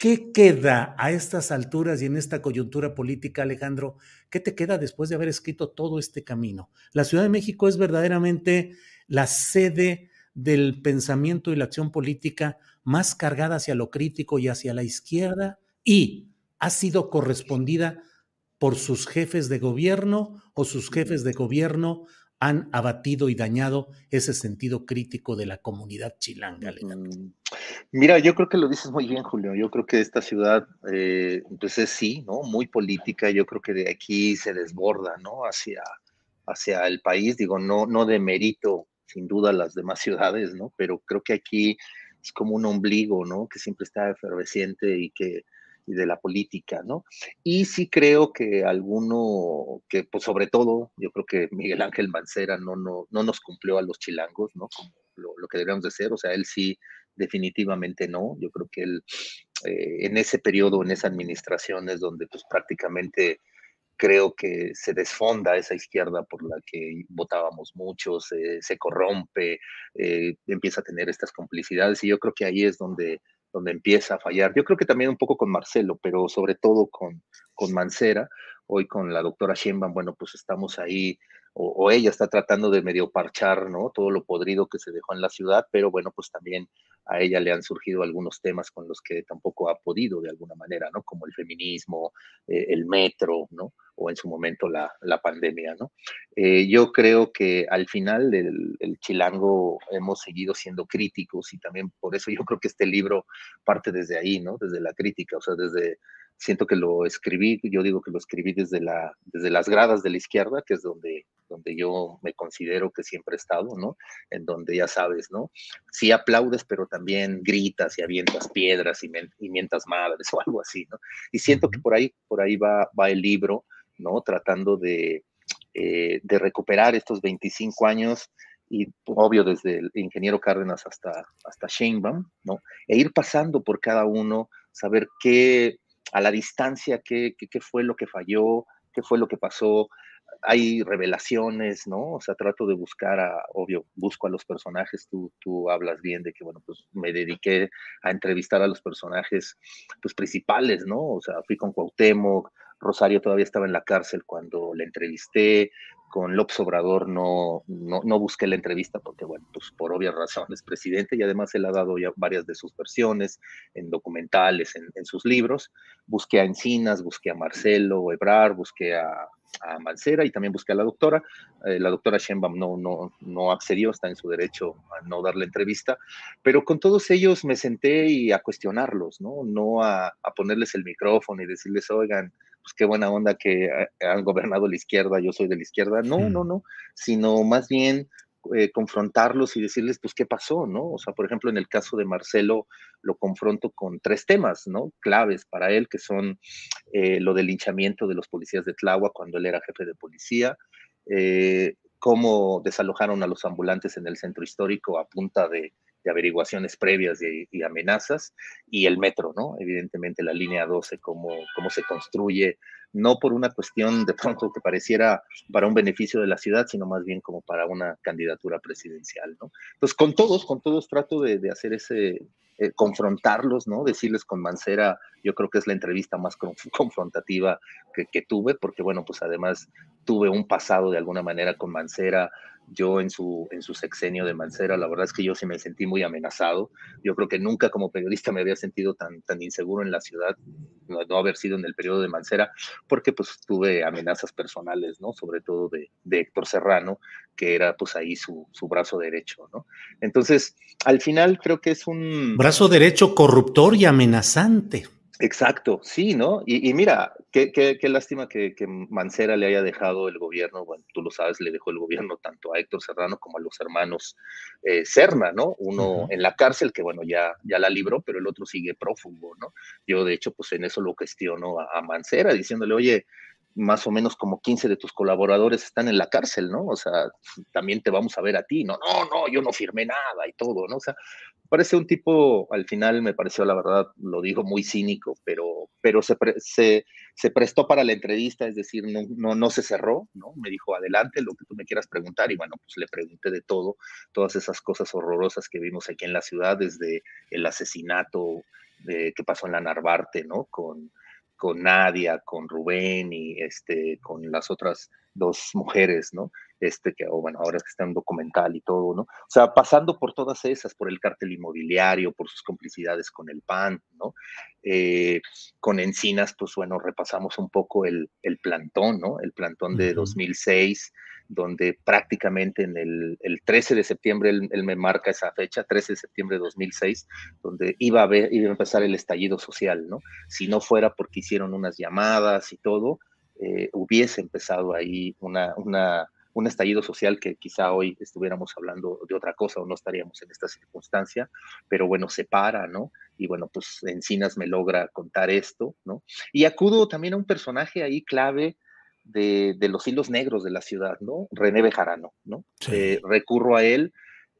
¿Qué queda a estas alturas y en esta coyuntura política, Alejandro? ¿Qué te queda después de haber escrito todo este camino? La Ciudad de México es verdaderamente la sede del pensamiento y la acción política más cargada hacia lo crítico y hacia la izquierda y ha sido correspondida por sus jefes de gobierno o sus jefes de gobierno han abatido y dañado ese sentido crítico de la comunidad chilanga. Mira, yo creo que lo dices muy bien, Julio. Yo creo que esta ciudad, eh, pues es sí, ¿no? Muy política. Yo creo que de aquí se desborda, ¿no? Hacia, hacia el país. Digo, no, no de mérito, sin duda, las demás ciudades, ¿no? Pero creo que aquí es como un ombligo, ¿no? Que siempre está efervesciente y que y de la política, ¿no? Y sí creo que alguno, que pues sobre todo, yo creo que Miguel Ángel Mancera no, no, no nos cumplió a los chilangos, ¿no? Como lo, que deberíamos de ser, o sea, él sí definitivamente no, yo creo que él eh, en ese periodo, en esa administración es donde pues prácticamente creo que se desfonda esa izquierda por la que votábamos muchos, se corrompe, eh, empieza a tener estas complicidades y yo creo que ahí es donde donde empieza a fallar. Yo creo que también un poco con Marcelo, pero sobre todo con, con Mancera. Hoy con la doctora Sheinbaum, bueno, pues estamos ahí, o, ella está tratando de medio parchar, ¿no? Todo lo podrido que se dejó en la ciudad, pero bueno, pues también a ella le han surgido algunos temas con los que tampoco ha podido de alguna manera, ¿no? Como el feminismo, eh, el metro, ¿no? O en su momento la, la pandemia, ¿no? Eh, yo creo que al final del el chilango hemos seguido siendo críticos y también por eso yo creo que este libro parte desde ahí, ¿no? Desde la crítica, o sea, desde siento que lo escribí, yo digo que lo escribí desde, la, desde las gradas de la izquierda, que es donde, donde yo me considero que siempre he estado, ¿no? En donde ya sabes, ¿no? Sí aplaudes, pero también gritas y avientas piedras y, mientas madres o algo así, ¿no? Y siento que por ahí, por ahí va, va el libro, ¿no? Tratando de, eh, de recuperar estos 25 años y obvio desde el ingeniero Cárdenas hasta, hasta Sheinbaum, ¿no? E ir pasando por cada uno, saber qué a la distancia qué, qué, fue lo que falló, qué fue lo que pasó. Hay revelaciones, ¿no? O sea, trato de buscar a, obvio, busco a los personajes, tú, tú hablas bien de que, bueno, pues me dediqué a entrevistar a los personajes, pues principales, ¿no? O sea, fui con Cuauhtémoc, Rosario todavía estaba en la cárcel cuando le entrevisté, con López Obrador no, no, busqué la entrevista porque, bueno, pues por obvias razones, presidente, y además él ha dado ya varias de sus versiones en documentales, en, sus libros. Busqué a Encinas, busqué a Marcelo Ebrar, busqué a, a Mancera y también busqué a la doctora. Eh, la doctora Sheinbaum no, no, no accedió, está en su derecho a no dar la entrevista, pero con todos ellos me senté y a cuestionarlos, ¿no? No a, a ponerles el micrófono y decirles, oigan, pues qué buena onda que han gobernado la izquierda, yo soy de la izquierda. No, no, no, sino más bien eh, confrontarlos y decirles, pues, qué pasó, ¿no? O sea, por ejemplo, en el caso de Marcelo, lo confronto con tres temas, ¿no? Claves para él, que son eh, lo del linchamiento de los policías de Tláhuac cuando él era jefe de policía, eh, cómo desalojaron a los ambulantes en el centro histórico a punta de averiguaciones previas y, amenazas, y el metro, ¿no? Evidentemente la línea 12, cómo, cómo se construye, no por una cuestión de pronto que pareciera para un beneficio de la ciudad, sino más bien como para una candidatura presidencial, ¿no? Entonces, con todos, con todos trato de, hacer ese, eh, confrontarlos, ¿no? Decirles con Mancera, yo creo que es la entrevista más confrontativa que, que, tuve, porque bueno, pues además tuve un pasado de alguna manera con Mancera, yo en su, en su sexenio de Mancera, la verdad es que yo sí me sentí muy amenazado. Yo creo que nunca como periodista me había sentido tan, tan inseguro en la ciudad, no, haber sido en el periodo de Mancera, porque pues tuve amenazas personales, ¿no? Sobre todo de, de Héctor Serrano, que era pues ahí su, su, brazo derecho, ¿no? Entonces, al final creo que es un... Brazo derecho corruptor y amenazante. Exacto, sí, ¿no? Y, mira, qué, qué, qué lástima que, que, Mancera le haya dejado el gobierno, bueno, tú lo sabes, le dejó el gobierno tanto a Héctor Serrano como a los hermanos eh, Serna, ¿no? Uno en la cárcel, que bueno, ya, ya la libró, pero el otro sigue prófugo, ¿no? Yo, de hecho, pues en eso lo cuestiono a, a Mancera, diciéndole, oye, más o menos como 15 de tus colaboradores están en la cárcel, ¿no? O sea, también te vamos a ver a ti, no, no, no, yo no firmé nada y todo, ¿no? O sea, parece un tipo, al final me pareció, la verdad, lo digo muy cínico, pero, pero se, se, prestó para la entrevista, es decir, no, no, no, se cerró, ¿no? Me dijo, adelante, lo que tú me quieras preguntar, y bueno, pues le pregunté de todo, todas esas cosas horrorosas que vimos aquí en la ciudad, desde el asesinato de, que pasó en la Narvarte, ¿no? Con Nadia, con Rubén y este, con las otras dos mujeres, ¿no? Este, que, bueno, ahora es que está en documental y todo, ¿no? O sea, pasando por todas esas, por el cártel inmobiliario, por sus complicidades con el PAN, ¿no? Eh, con Encinas, pues bueno, repasamos un poco el, el plantón, ¿no? El plantón de 2006, donde prácticamente en el, el 13 de septiembre, él, él, me marca esa fecha, 13 de septiembre de 2006, donde iba a, ver, iba a empezar el estallido social, ¿no? Si no fuera porque hicieron unas llamadas y todo, eh, hubiese empezado ahí una, un estallido social que quizá hoy estuviéramos hablando de otra cosa o no estaríamos en esta circunstancia, pero bueno, se para, ¿no? Y bueno, pues Encinas me logra contar esto, ¿no? Y acudo también a un personaje ahí clave, de, de, los hilos negros de la ciudad, ¿no? René Bejarano, ¿no? Sí. Eh, recurro a él,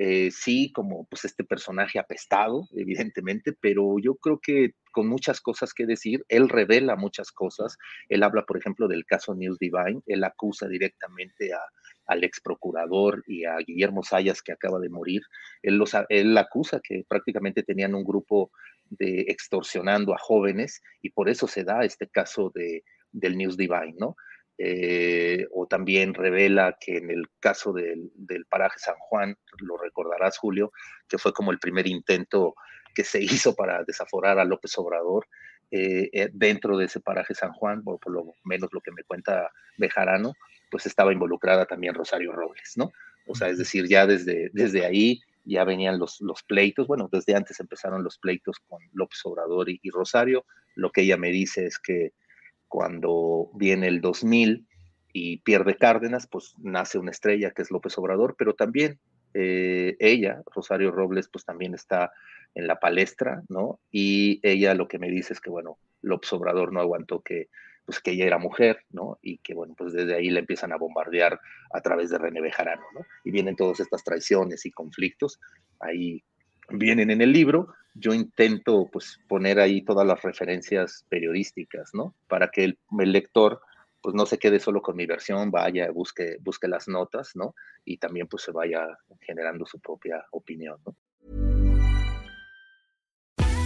eh, sí, como pues este personaje apestado, evidentemente, pero yo creo que con muchas cosas que decir, él revela muchas cosas, él habla, por ejemplo, del caso News Divine, él acusa directamente a, al ex procurador y a Guillermo Sayas, que acaba de morir, él, los, él acusa que prácticamente tenían un grupo de extorsionando a jóvenes y por eso se da este caso de, del News Divine, ¿no? Eh, o también revela que en el caso del, del, paraje San Juan, lo recordarás Julio, que fue como el primer intento que se hizo para desaforar a López Obrador eh, eh, dentro de ese paraje San Juan, por, por, lo menos lo que me cuenta Bejarano, pues estaba involucrada también Rosario Robles, ¿no? O sea, es decir, ya desde, desde ahí ya venían los, los pleitos, bueno, desde antes empezaron los pleitos con López Obrador y, y Rosario, lo que ella me dice es que cuando viene el 2000 y pierde Cárdenas, pues nace una estrella que es López Obrador, pero también eh, ella, Rosario Robles, pues también está en la palestra, ¿no? Y ella lo que me dice es que, bueno, López Obrador no aguantó que, pues que ella era mujer, ¿no? Y que, bueno, pues desde ahí le empiezan a bombardear a través de René Bejarano, ¿no? Y vienen todas estas traiciones y conflictos, ahí vienen en el libro, yo intento pues poner ahí todas las referencias periodísticas, ¿no? Para que el, lector pues no se quede solo con mi versión, vaya, busque, busque las notas, ¿no? Y también pues se vaya generando su propia opinión, ¿no?